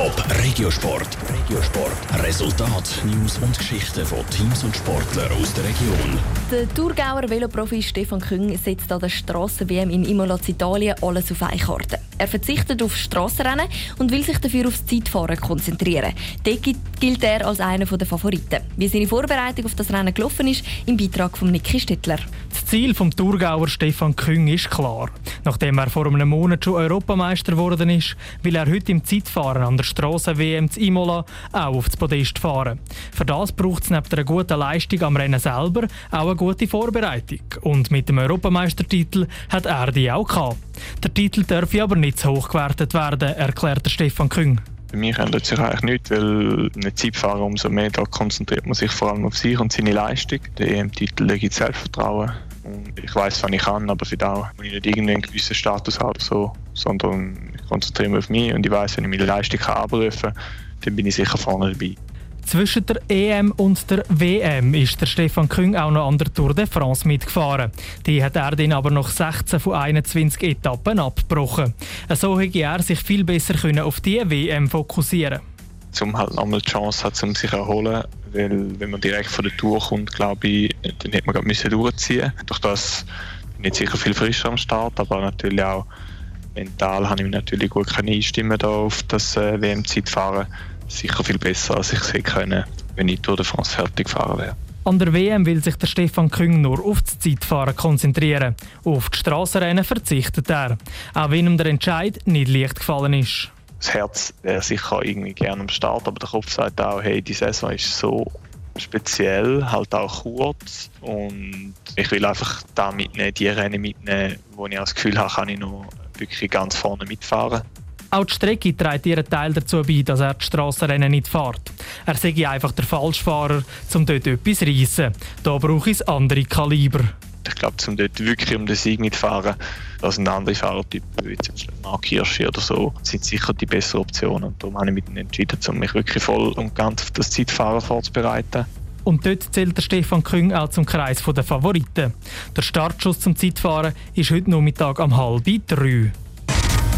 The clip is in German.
Top Regiosport. Regiosport. Resultat, News und Geschichten von Teams und Sportlern aus der Region. Der Thurgauer Veloprofi Stefan Küng setzt an der Strassen-WM in Imola Italien alles auf eine. Er verzichtet auf Strassenrennen und will sich dafür aufs Zeitfahren konzentrieren. Dort gilt er als einer der Favoriten. Wie seine Vorbereitung auf das Rennen gelaufen ist, im Beitrag von Niki Stittler. Das Ziel des Thurgauer Stefan Küng ist klar. Nachdem er vor einem Monat schon Europameister geworden ist, will er heute im Zeitfahren an der Strassen-WM zu Imola auch auf das Podest fahren. Für das braucht es neben einer guten Leistung am Rennen selber auch eine gute Vorbereitung. Und mit dem Europameistertitel hat er die auch gehabt. Der Titel darf aber nicht zu hoch gewertet werden, erklärt Stefan Küng. Bei mir ändert sich eigentlich nichts, weil ein Zeitfahrer umso mehr da konzentriert man sich vor allem auf sich und seine Leistung. Der EM-Titel gibt Selbstvertrauen. Und ich weiß, was ich kann, aber für das muss ich nicht irgendeinen gewissen Status haben, so, sondern ich konzentriere mich auf mich und ich weiß, wenn ich meine Leistung abrufen kann, dann bin ich sicher vorne dabei. Zwischen der EM und der WM ist der Stefan Küng auch noch an der Tour de France mitgefahren. Die hat er dann aber noch 16 von 21 Etappen abgebrochen. So hätte er sich viel besser auf die WM fokussieren um halt nochmal die Chance hat, um sich zu erholen. Weil wenn man direkt von der Tour kommt, glaube ich, dann hätte man gerade durchziehen Durch das bin ich sicher viel frischer am Start, aber natürlich auch mental habe ich mich natürlich gut einstimmen auf das äh, WM-Zeitfahren sicher viel besser, als ich es können, wenn ich Tour de France fertig gefahren wäre. An der WM will sich der Stefan Küng nur auf das Zeitfahren konzentrieren. Auf die Strassenrennen verzichtet er, auch wenn ihm der Entscheid nicht leicht gefallen ist. Das Herz wäre sicher irgendwie gerne am Start, aber der Kopf sagt auch, hey, die Saison ist so speziell, halt auch kurz und ich will einfach da mitnehmen, die Rennen mitnehmen, wo ich das Gefühl habe, kann ich noch wirklich ganz vorne mitfahren. Auch die Strecke trägt ihren Teil dazu bei, dass er die Strassenrennen nicht fährt. Er sei einfach der Falschfahrer, um dort etwas zu reissen. Da brauche ich andere Kaliber. Ich glaube, um dort wirklich um den Sieg mitfahren, als ein anderer Fahrertyp, wie zum Beispiel Mark Hirschi oder so, sind sicher die besseren Optionen. Und darum habe ich mich entschieden, um mich wirklich voll und ganz auf das Zeitfahren vorzubereiten. Und dort zählt der Stefan Küng auch zum Kreis der Favoriten. Der Startschuss zum Zeitfahren ist heute Nachmittag um halb drei.